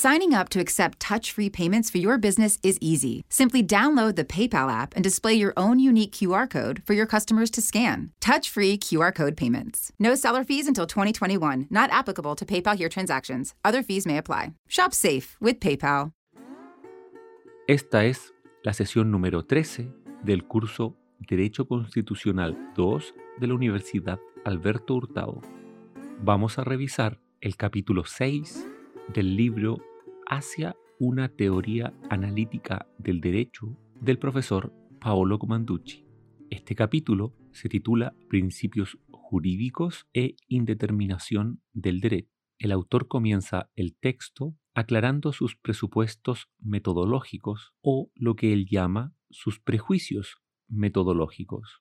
Signing up to accept touch free payments for your business is easy. Simply download the PayPal app and display your own unique QR code for your customers to scan. Touch free QR code payments. No seller fees until 2021, not applicable to PayPal here transactions. Other fees may apply. Shop safe with PayPal. Esta es la sesión número 13 del curso Derecho Constitucional 2 de la Universidad Alberto Hurtado. Vamos a revisar el capítulo 6 del libro Hacia una teoría analítica del derecho del profesor Paolo Comanducci. Este capítulo se titula Principios jurídicos e indeterminación del derecho. El autor comienza el texto aclarando sus presupuestos metodológicos o lo que él llama sus prejuicios metodológicos.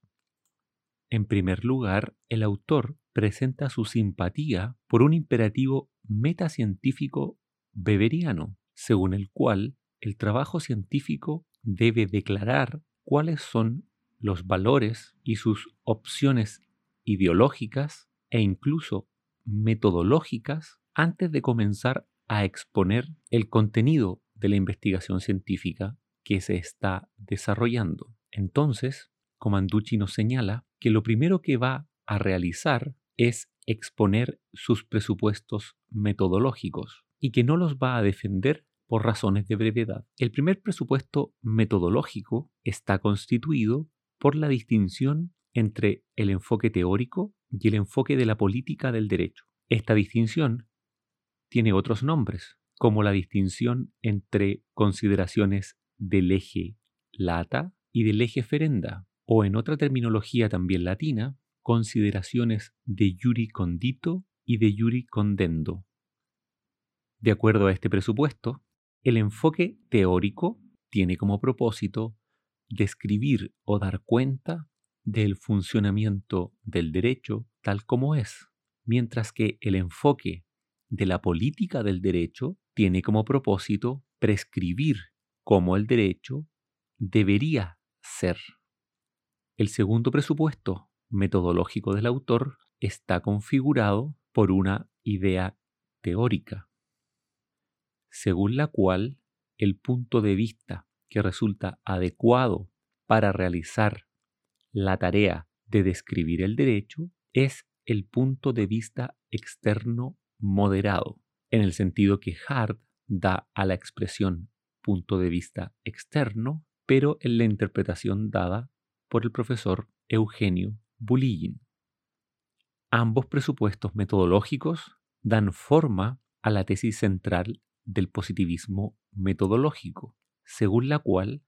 En primer lugar, el autor presenta su simpatía por un imperativo metacientífico beberiano, según el cual el trabajo científico debe declarar cuáles son los valores y sus opciones ideológicas e incluso metodológicas antes de comenzar a exponer el contenido de la investigación científica que se está desarrollando. Entonces, Comanducci nos señala que lo primero que va a realizar es exponer sus presupuestos metodológicos y que no los va a defender por razones de brevedad. El primer presupuesto metodológico está constituido por la distinción entre el enfoque teórico y el enfoque de la política del derecho. Esta distinción tiene otros nombres, como la distinción entre consideraciones del eje lata y del eje ferenda, o en otra terminología también latina, consideraciones de juri condito y de juri condendo. De acuerdo a este presupuesto, el enfoque teórico tiene como propósito describir o dar cuenta del funcionamiento del derecho tal como es, mientras que el enfoque de la política del derecho tiene como propósito prescribir cómo el derecho debería ser. El segundo presupuesto metodológico del autor está configurado por una idea teórica, según la cual el punto de vista que resulta adecuado para realizar la tarea de describir el derecho es el punto de vista externo moderado, en el sentido que Hart da a la expresión punto de vista externo, pero en la interpretación dada por el profesor Eugenio Bulligin. Ambos presupuestos metodológicos dan forma a la tesis central del positivismo metodológico, según la cual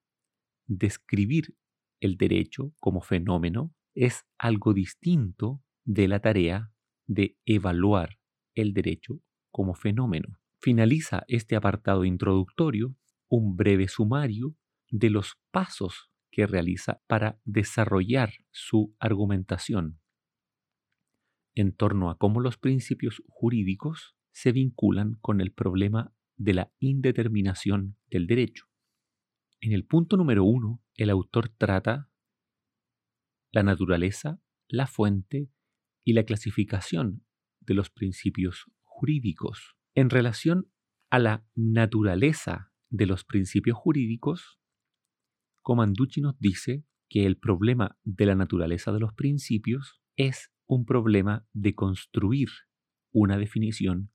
describir el derecho como fenómeno es algo distinto de la tarea de evaluar el derecho como fenómeno. Finaliza este apartado introductorio un breve sumario de los pasos que realiza para desarrollar su argumentación en torno a cómo los principios jurídicos se vinculan con el problema de la indeterminación del derecho. En el punto número uno, el autor trata la naturaleza, la fuente y la clasificación de los principios jurídicos. En relación a la naturaleza de los principios jurídicos, Comanducci nos dice que el problema de la naturaleza de los principios es un problema de construir una definición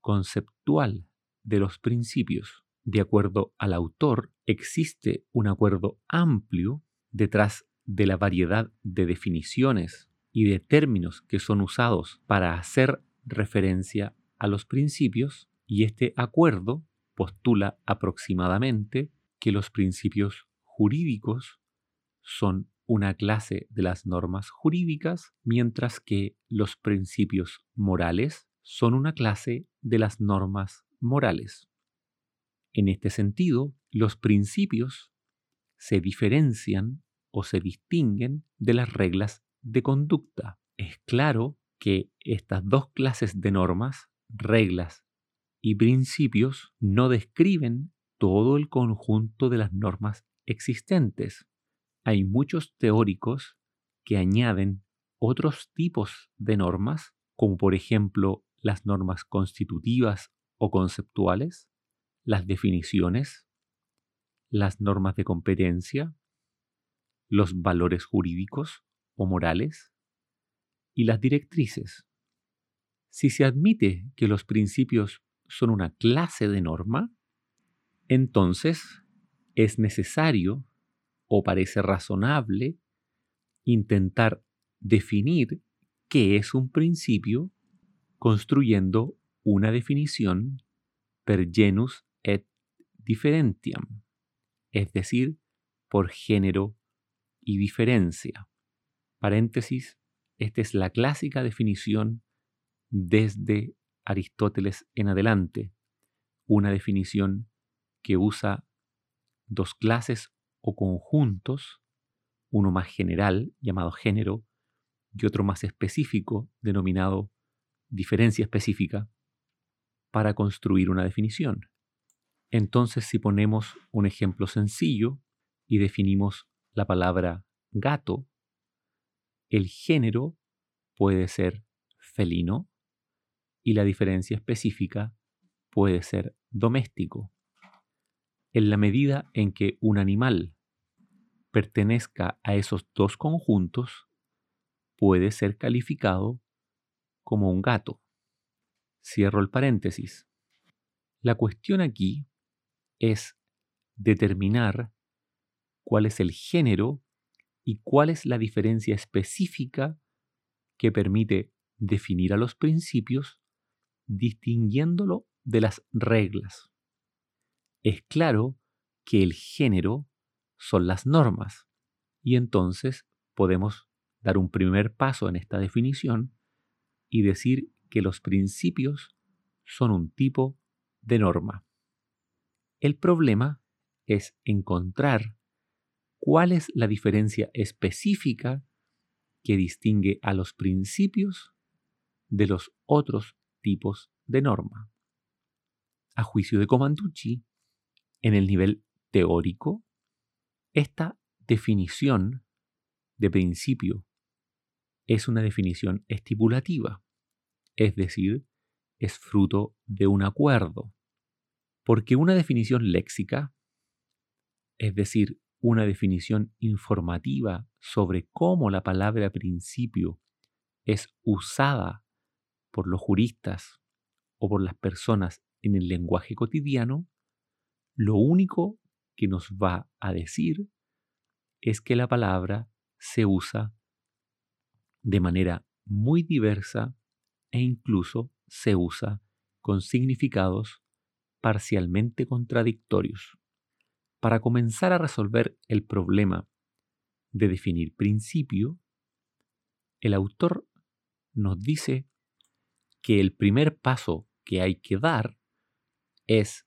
conceptual de los principios. De acuerdo al autor, existe un acuerdo amplio detrás de la variedad de definiciones y de términos que son usados para hacer referencia a los principios y este acuerdo postula aproximadamente que los principios jurídicos son una clase de las normas jurídicas, mientras que los principios morales son una clase de las normas morales. En este sentido, los principios se diferencian o se distinguen de las reglas de conducta. Es claro que estas dos clases de normas, reglas y principios, no describen todo el conjunto de las normas existentes. Hay muchos teóricos que añaden otros tipos de normas, como por ejemplo las normas constitutivas o conceptuales, las definiciones, las normas de competencia, los valores jurídicos o morales y las directrices. Si se admite que los principios son una clase de norma, entonces es necesario o parece razonable intentar definir qué es un principio construyendo una definición per genus et differentiam, es decir, por género y diferencia. Paréntesis, esta es la clásica definición desde Aristóteles en adelante, una definición que usa dos clases o conjuntos, uno más general llamado género y otro más específico denominado diferencia específica, para construir una definición. Entonces, si ponemos un ejemplo sencillo y definimos la palabra gato, el género puede ser felino y la diferencia específica puede ser doméstico. En la medida en que un animal pertenezca a esos dos conjuntos, puede ser calificado como un gato. Cierro el paréntesis. La cuestión aquí es determinar cuál es el género y cuál es la diferencia específica que permite definir a los principios distinguiéndolo de las reglas. Es claro que el género son las normas y entonces podemos dar un primer paso en esta definición y decir que los principios son un tipo de norma. El problema es encontrar cuál es la diferencia específica que distingue a los principios de los otros tipos de norma. A juicio de Comanducci, en el nivel teórico, esta definición de principio es una definición estipulativa, es decir, es fruto de un acuerdo, porque una definición léxica, es decir, una definición informativa sobre cómo la palabra principio es usada por los juristas o por las personas en el lenguaje cotidiano, lo único que nos va a decir es que la palabra se usa de manera muy diversa e incluso se usa con significados parcialmente contradictorios. Para comenzar a resolver el problema de definir principio, el autor nos dice que el primer paso que hay que dar es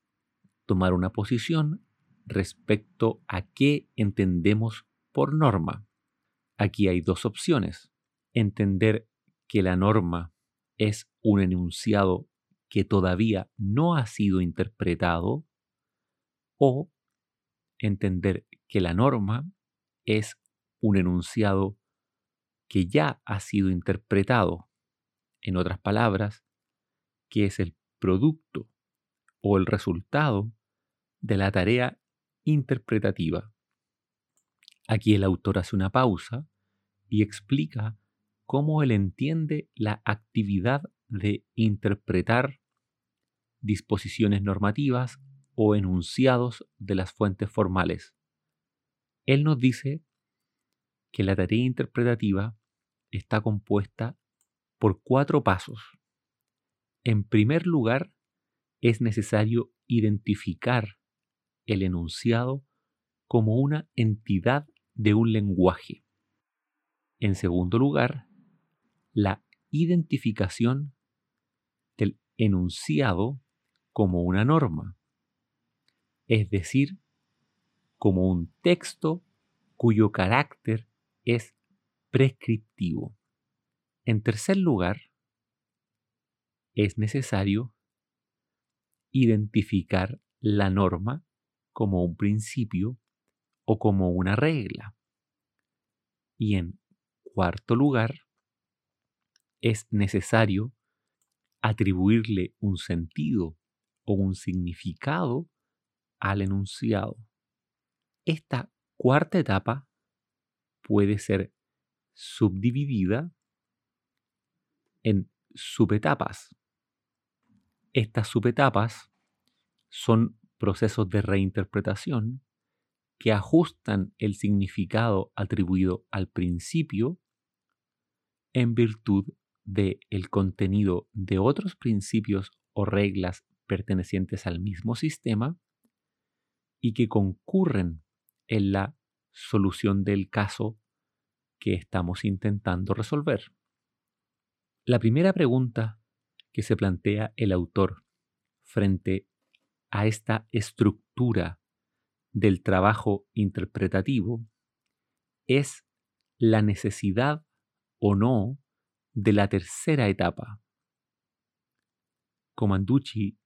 tomar una posición respecto a qué entendemos por norma. Aquí hay dos opciones. Entender que la norma es un enunciado que todavía no ha sido interpretado o entender que la norma es un enunciado que ya ha sido interpretado en otras palabras, que es el producto o el resultado de la tarea interpretativa. Aquí el autor hace una pausa y explica cómo él entiende la actividad de interpretar disposiciones normativas o enunciados de las fuentes formales. Él nos dice que la tarea interpretativa está compuesta por cuatro pasos. En primer lugar, es necesario identificar el enunciado como una entidad de un lenguaje. En segundo lugar, la identificación del enunciado como una norma, es decir, como un texto cuyo carácter es prescriptivo. En tercer lugar, es necesario identificar la norma como un principio o como una regla. Y en cuarto lugar, es necesario atribuirle un sentido o un significado al enunciado. Esta cuarta etapa puede ser subdividida en subetapas. Estas subetapas son procesos de reinterpretación que ajustan el significado atribuido al principio en virtud del el contenido de otros principios o reglas pertenecientes al mismo sistema y que concurren en la solución del caso que estamos intentando resolver. La primera pregunta que se plantea el autor frente a esta estructura del trabajo interpretativo es la necesidad o no de la tercera etapa. Comanducci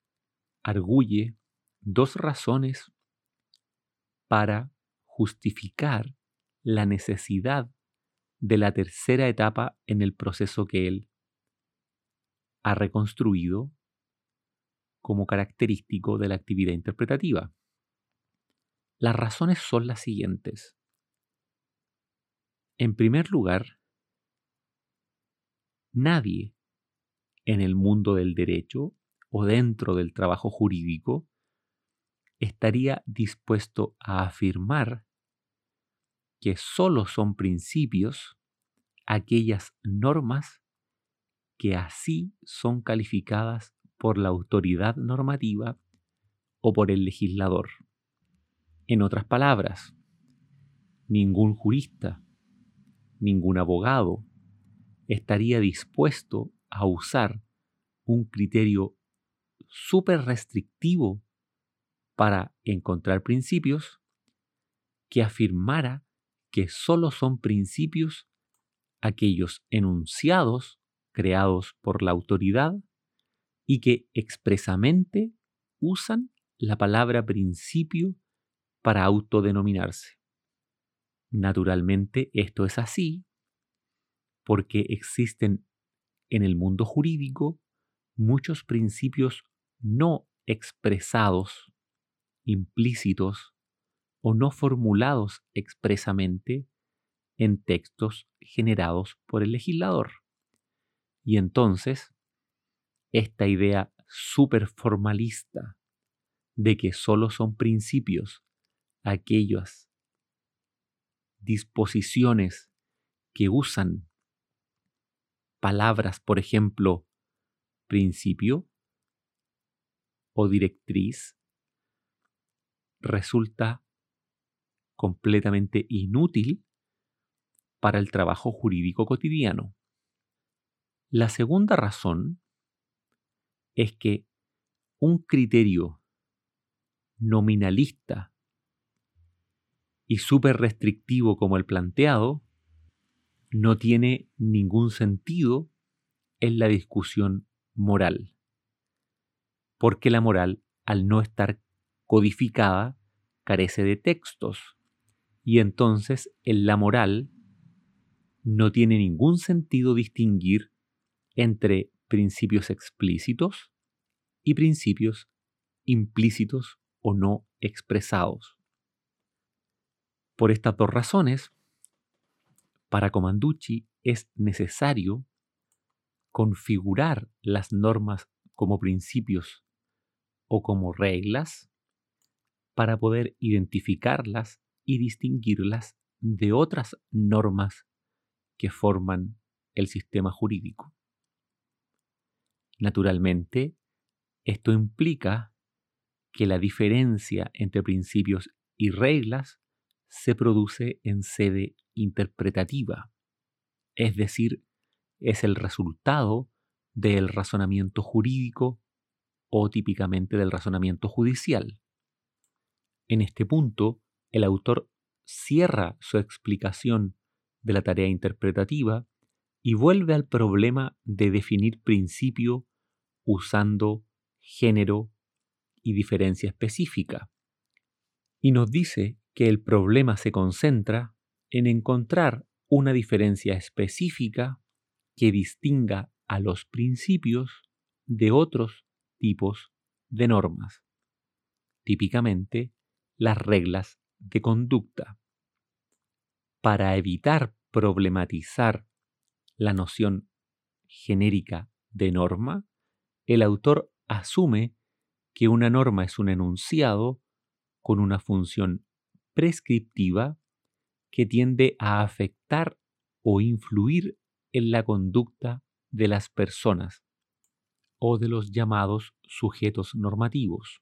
arguye dos razones para justificar la necesidad de la tercera etapa en el proceso que él ha reconstruido como característico de la actividad interpretativa. Las razones son las siguientes. En primer lugar, nadie en el mundo del derecho o dentro del trabajo jurídico estaría dispuesto a afirmar que sólo son principios aquellas normas que así son calificadas por la autoridad normativa o por el legislador. En otras palabras, ningún jurista, ningún abogado estaría dispuesto a usar un criterio súper restrictivo para encontrar principios que afirmara que sólo son principios aquellos enunciados creados por la autoridad y que expresamente usan la palabra principio para autodenominarse. Naturalmente esto es así porque existen en el mundo jurídico muchos principios no expresados, implícitos o no formulados expresamente en textos generados por el legislador. Y entonces, esta idea superformalista de que solo son principios aquellas disposiciones que usan palabras, por ejemplo, principio o directriz, resulta completamente inútil para el trabajo jurídico cotidiano. La segunda razón es que un criterio nominalista y súper restrictivo como el planteado no tiene ningún sentido en la discusión moral. Porque la moral, al no estar codificada, carece de textos. Y entonces en la moral no tiene ningún sentido distinguir entre principios explícitos y principios implícitos o no expresados. Por estas dos razones, para Comanducci es necesario configurar las normas como principios o como reglas para poder identificarlas y distinguirlas de otras normas que forman el sistema jurídico. Naturalmente, esto implica que la diferencia entre principios y reglas se produce en sede interpretativa, es decir, es el resultado del razonamiento jurídico o típicamente del razonamiento judicial. En este punto, el autor cierra su explicación de la tarea interpretativa y vuelve al problema de definir principio usando género y diferencia específica. Y nos dice que el problema se concentra en encontrar una diferencia específica que distinga a los principios de otros tipos de normas, típicamente las reglas de conducta. Para evitar problematizar la noción genérica de norma, el autor asume que una norma es un enunciado con una función prescriptiva que tiende a afectar o influir en la conducta de las personas o de los llamados sujetos normativos.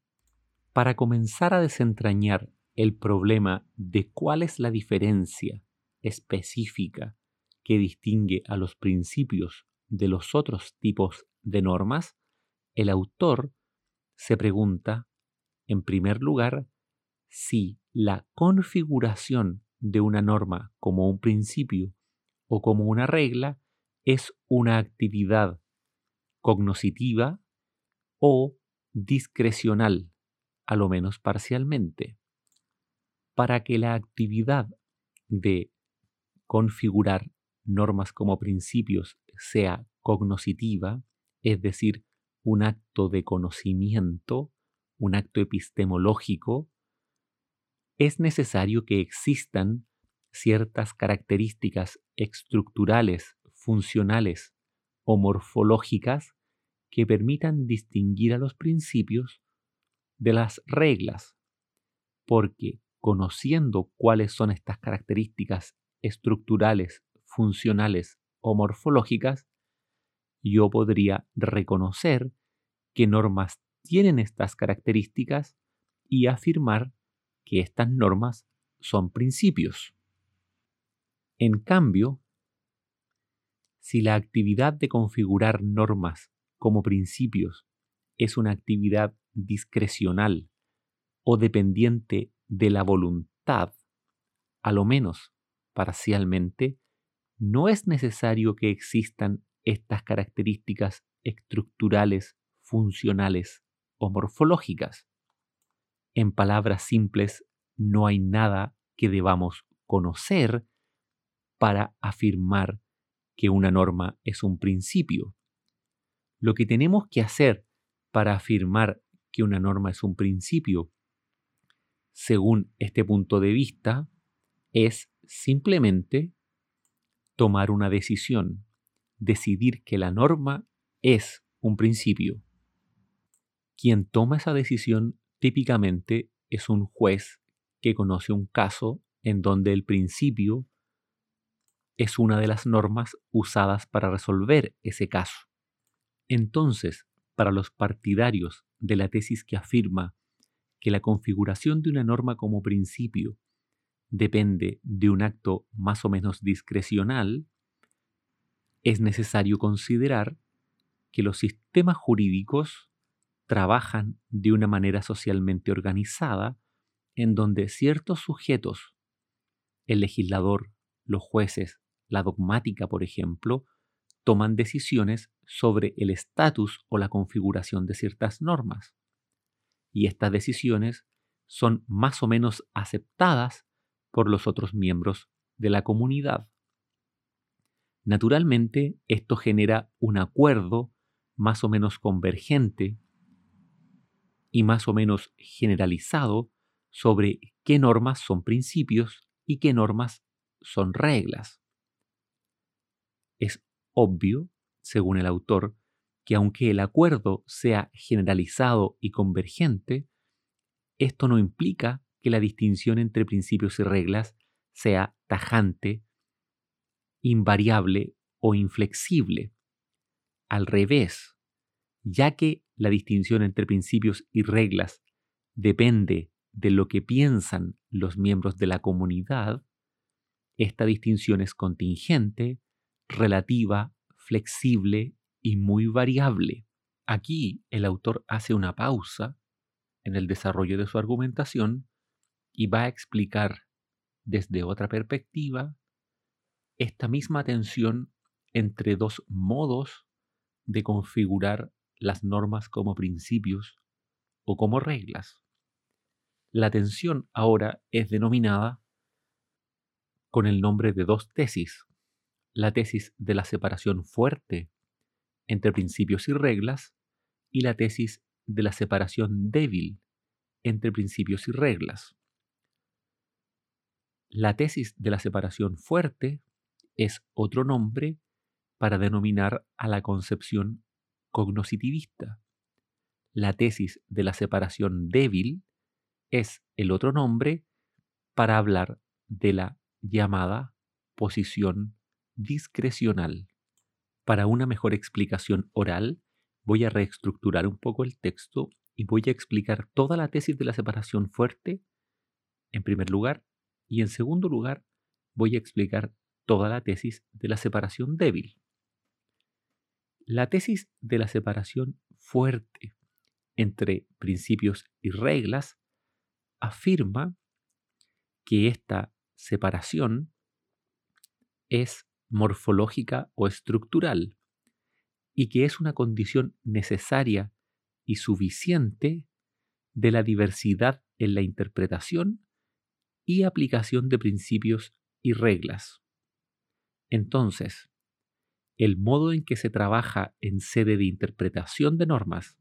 Para comenzar a desentrañar el problema de cuál es la diferencia específica que distingue a los principios de los otros tipos de normas, el autor se pregunta, en primer lugar, si la configuración de una norma como un principio o como una regla es una actividad cognoscitiva o discrecional, a lo menos parcialmente. Para que la actividad de configurar normas como principios sea cognoscitiva, es decir, un acto de conocimiento, un acto epistemológico, es necesario que existan ciertas características estructurales, funcionales o morfológicas que permitan distinguir a los principios de las reglas, porque conociendo cuáles son estas características estructurales, funcionales o morfológicas, yo podría reconocer qué normas tienen estas características y afirmar que estas normas son principios. En cambio, si la actividad de configurar normas como principios es una actividad discrecional o dependiente de la voluntad, a lo menos parcialmente, no es necesario que existan estas características estructurales, funcionales o morfológicas. En palabras simples, no hay nada que debamos conocer para afirmar que una norma es un principio. Lo que tenemos que hacer para afirmar que una norma es un principio, según este punto de vista, es simplemente tomar una decisión, decidir que la norma es un principio. Quien toma esa decisión típicamente es un juez que conoce un caso en donde el principio es una de las normas usadas para resolver ese caso. Entonces, para los partidarios de la tesis que afirma que la configuración de una norma como principio depende de un acto más o menos discrecional, es necesario considerar que los sistemas jurídicos trabajan de una manera socialmente organizada en donde ciertos sujetos, el legislador, los jueces, la dogmática, por ejemplo, toman decisiones sobre el estatus o la configuración de ciertas normas. Y estas decisiones son más o menos aceptadas por los otros miembros de la comunidad. Naturalmente, esto genera un acuerdo más o menos convergente y más o menos generalizado sobre qué normas son principios y qué normas son reglas. Es obvio, según el autor, que aunque el acuerdo sea generalizado y convergente, esto no implica que la distinción entre principios y reglas sea tajante, invariable o inflexible. Al revés, ya que la distinción entre principios y reglas depende de lo que piensan los miembros de la comunidad, esta distinción es contingente, relativa, flexible y muy variable. Aquí el autor hace una pausa en el desarrollo de su argumentación y va a explicar desde otra perspectiva esta misma tensión entre dos modos de configurar las normas como principios o como reglas. La tensión ahora es denominada con el nombre de dos tesis. La tesis de la separación fuerte entre principios y reglas y la tesis de la separación débil entre principios y reglas. La tesis de la separación fuerte es otro nombre para denominar a la concepción cognoscitivista. La tesis de la separación débil es el otro nombre para hablar de la llamada posición discrecional. Para una mejor explicación oral, voy a reestructurar un poco el texto y voy a explicar toda la tesis de la separación fuerte, en primer lugar, y en segundo lugar, voy a explicar toda la tesis de la separación débil. La tesis de la separación fuerte entre principios y reglas afirma que esta separación es morfológica o estructural y que es una condición necesaria y suficiente de la diversidad en la interpretación y aplicación de principios y reglas. Entonces, el modo en que se trabaja en sede de interpretación de normas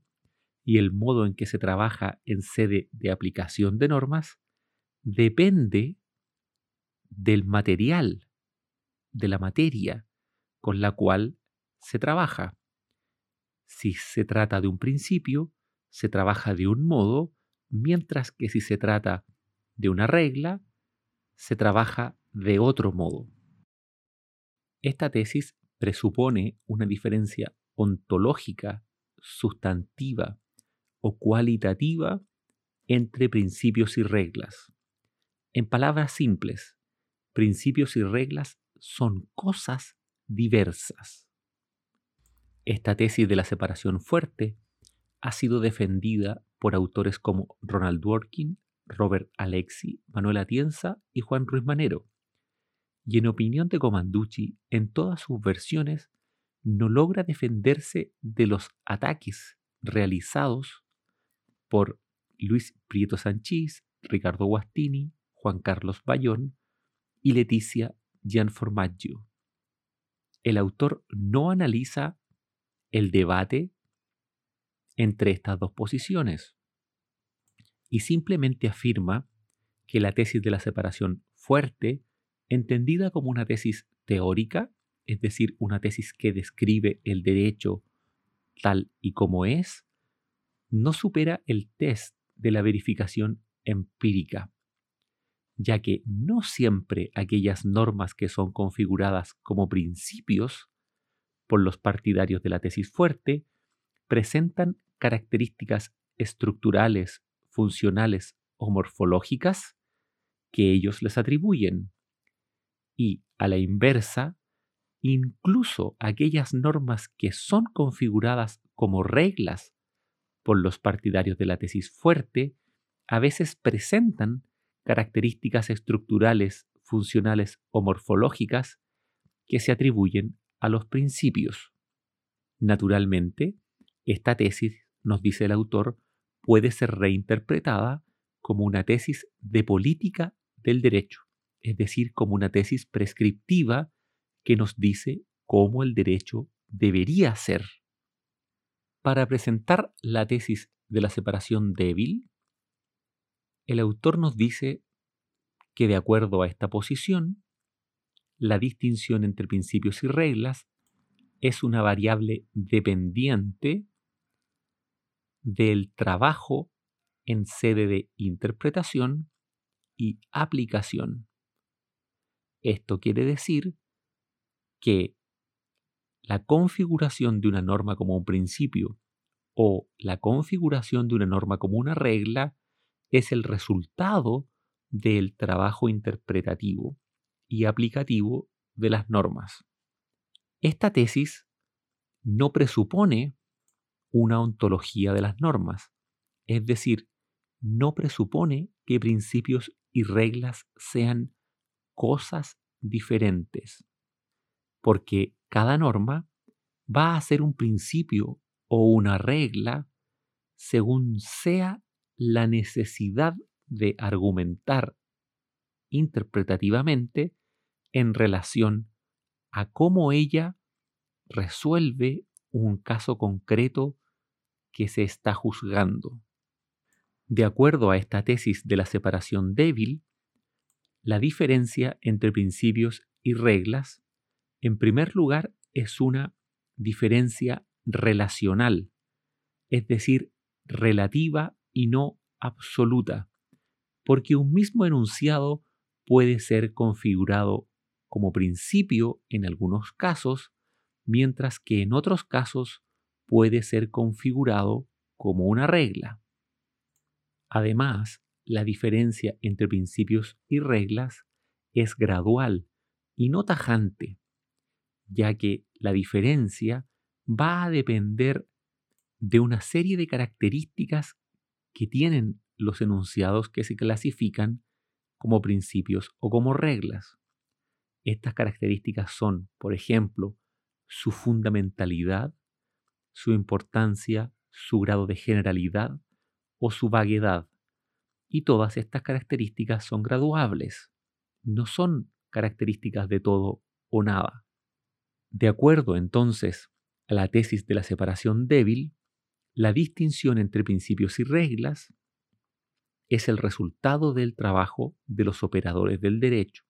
y el modo en que se trabaja en sede de aplicación de normas depende del material, de la materia con la cual se trabaja. Si se trata de un principio, se trabaja de un modo, mientras que si se trata de una regla, se trabaja de otro modo. Esta tesis presupone una diferencia ontológica, sustantiva o cualitativa entre principios y reglas. En palabras simples, principios y reglas son cosas diversas. Esta tesis de la separación fuerte ha sido defendida por autores como Ronald Dworkin, Robert Alexi, Manuel Atienza y Juan Ruiz Manero. Y en opinión de Comanducci, en todas sus versiones, no logra defenderse de los ataques realizados por Luis Prieto Sanchís, Ricardo Guastini, Juan Carlos Bayón y Leticia Gianformaggio. El autor no analiza el debate entre estas dos posiciones y simplemente afirma que la tesis de la separación fuerte, entendida como una tesis teórica, es decir, una tesis que describe el derecho tal y como es, no supera el test de la verificación empírica, ya que no siempre aquellas normas que son configuradas como principios por los partidarios de la tesis fuerte presentan características estructurales, funcionales o morfológicas que ellos les atribuyen. Y a la inversa, incluso aquellas normas que son configuradas como reglas por los partidarios de la tesis fuerte, a veces presentan características estructurales, funcionales o morfológicas que se atribuyen a los principios. Naturalmente, esta tesis, nos dice el autor, puede ser reinterpretada como una tesis de política del derecho, es decir, como una tesis prescriptiva que nos dice cómo el derecho debería ser. Para presentar la tesis de la separación débil, el autor nos dice que de acuerdo a esta posición, la distinción entre principios y reglas es una variable dependiente del trabajo en sede de interpretación y aplicación. Esto quiere decir que la configuración de una norma como un principio o la configuración de una norma como una regla es el resultado del trabajo interpretativo y aplicativo de las normas. Esta tesis no presupone una ontología de las normas, es decir, no presupone que principios y reglas sean cosas diferentes, porque cada norma va a ser un principio o una regla según sea la necesidad de argumentar interpretativamente en relación a cómo ella resuelve un caso concreto que se está juzgando. De acuerdo a esta tesis de la separación débil, la diferencia entre principios y reglas, en primer lugar, es una diferencia relacional, es decir, relativa y no absoluta, porque un mismo enunciado puede ser configurado como principio en algunos casos, mientras que en otros casos puede ser configurado como una regla. Además, la diferencia entre principios y reglas es gradual y no tajante, ya que la diferencia va a depender de una serie de características que tienen los enunciados que se clasifican como principios o como reglas. Estas características son, por ejemplo, su fundamentalidad, su importancia, su grado de generalidad o su vaguedad. Y todas estas características son graduables, no son características de todo o nada. De acuerdo entonces a la tesis de la separación débil, la distinción entre principios y reglas es el resultado del trabajo de los operadores del derecho,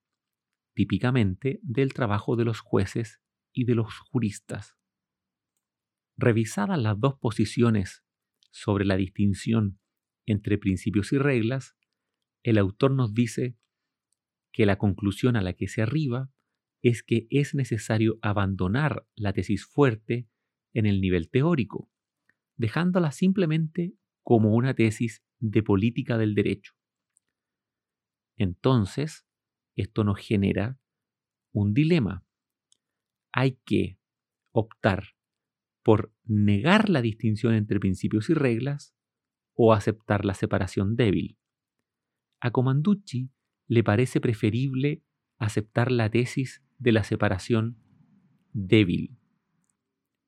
típicamente del trabajo de los jueces y de los juristas. Revisadas las dos posiciones sobre la distinción entre principios y reglas, el autor nos dice que la conclusión a la que se arriba es que es necesario abandonar la tesis fuerte en el nivel teórico, dejándola simplemente como una tesis de política del derecho. Entonces, esto nos genera un dilema. Hay que optar por negar la distinción entre principios y reglas o aceptar la separación débil. A Comanducci le parece preferible aceptar la tesis de la separación débil,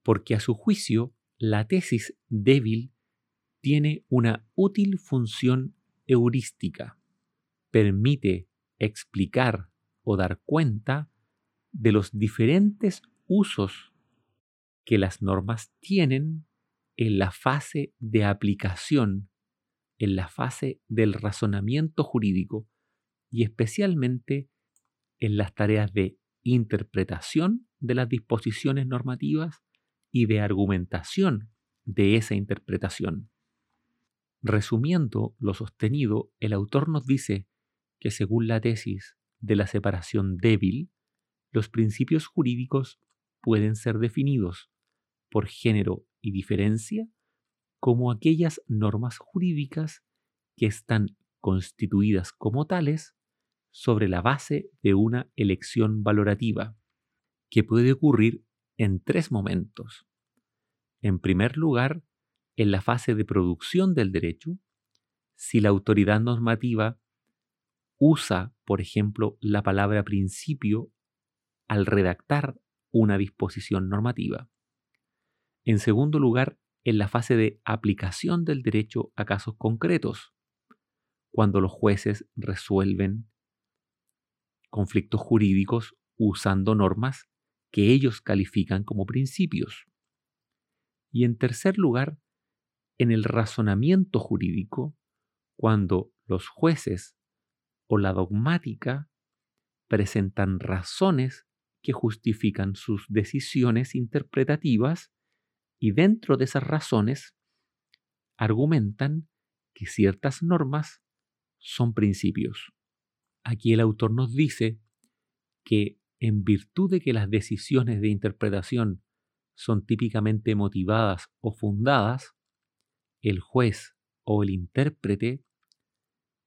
porque a su juicio la tesis débil tiene una útil función heurística. Permite explicar o dar cuenta de los diferentes usos que las normas tienen en la fase de aplicación, en la fase del razonamiento jurídico y especialmente en las tareas de interpretación de las disposiciones normativas y de argumentación de esa interpretación. Resumiendo lo sostenido, el autor nos dice que según la tesis de la separación débil, los principios jurídicos pueden ser definidos por género y diferencia como aquellas normas jurídicas que están constituidas como tales sobre la base de una elección valorativa, que puede ocurrir en tres momentos. En primer lugar, en la fase de producción del derecho, si la autoridad normativa usa, por ejemplo, la palabra principio al redactar una disposición normativa. En segundo lugar, en la fase de aplicación del derecho a casos concretos, cuando los jueces resuelven conflictos jurídicos usando normas que ellos califican como principios. Y en tercer lugar, en el razonamiento jurídico, cuando los jueces o la dogmática presentan razones que justifican sus decisiones interpretativas y dentro de esas razones argumentan que ciertas normas son principios. Aquí el autor nos dice que en virtud de que las decisiones de interpretación son típicamente motivadas o fundadas, el juez o el intérprete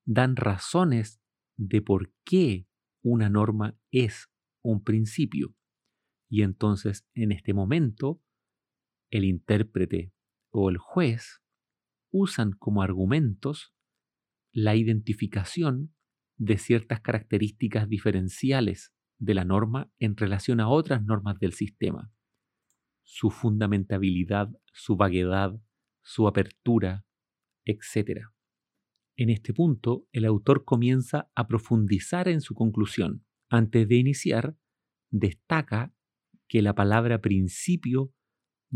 dan razones de por qué una norma es un principio. Y entonces en este momento el intérprete o el juez usan como argumentos la identificación de ciertas características diferenciales de la norma en relación a otras normas del sistema. Su fundamentabilidad, su vaguedad, su apertura, etc. En este punto, el autor comienza a profundizar en su conclusión. Antes de iniciar, destaca que la palabra principio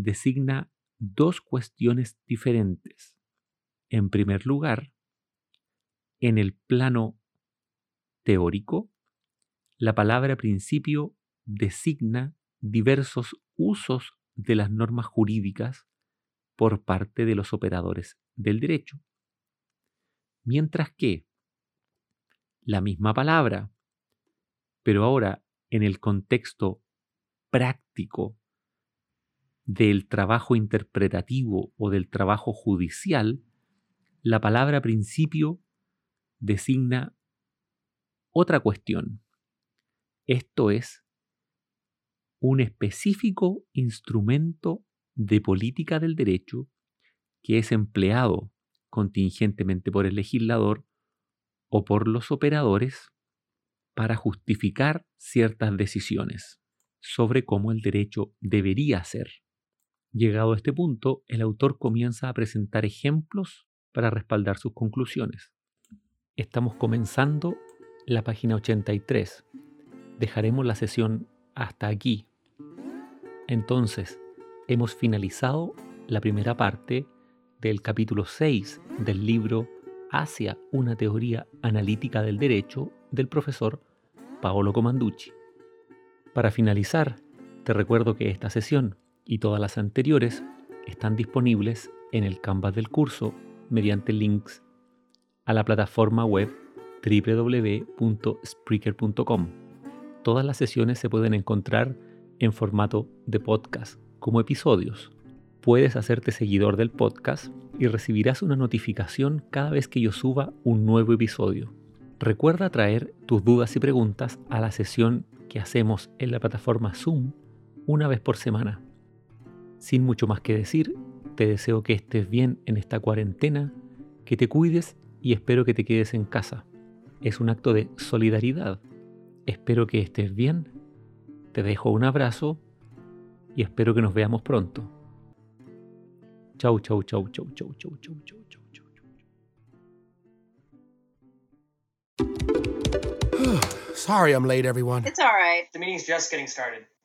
designa dos cuestiones diferentes. En primer lugar, en el plano teórico, la palabra principio designa diversos usos de las normas jurídicas por parte de los operadores del derecho. Mientras que la misma palabra, pero ahora en el contexto práctico del trabajo interpretativo o del trabajo judicial, la palabra principio designa otra cuestión. Esto es un específico instrumento de política del derecho que es empleado contingentemente por el legislador o por los operadores para justificar ciertas decisiones sobre cómo el derecho debería ser. Llegado a este punto, el autor comienza a presentar ejemplos para respaldar sus conclusiones. Estamos comenzando la página 83. Dejaremos la sesión hasta aquí. Entonces, hemos finalizado la primera parte del capítulo 6 del libro Hacia una teoría analítica del derecho del profesor Paolo Comanducci. Para finalizar, te recuerdo que esta sesión y todas las anteriores están disponibles en el canvas del curso mediante links a la plataforma web www.spreaker.com. Todas las sesiones se pueden encontrar en formato de podcast como episodios puedes hacerte seguidor del podcast y recibirás una notificación cada vez que yo suba un nuevo episodio. Recuerda traer tus dudas y preguntas a la sesión que hacemos en la plataforma Zoom una vez por semana. Sin mucho más que decir, te deseo que estés bien en esta cuarentena, que te cuides y espero que te quedes en casa. Es un acto de solidaridad. Espero que estés bien. Te dejo un abrazo y espero que nos veamos pronto. Chau, chau, chau, chau, chau, chau, chau, chau, chau, chau. Sorry I'm late, everyone. It's all right. The meeting's just getting started.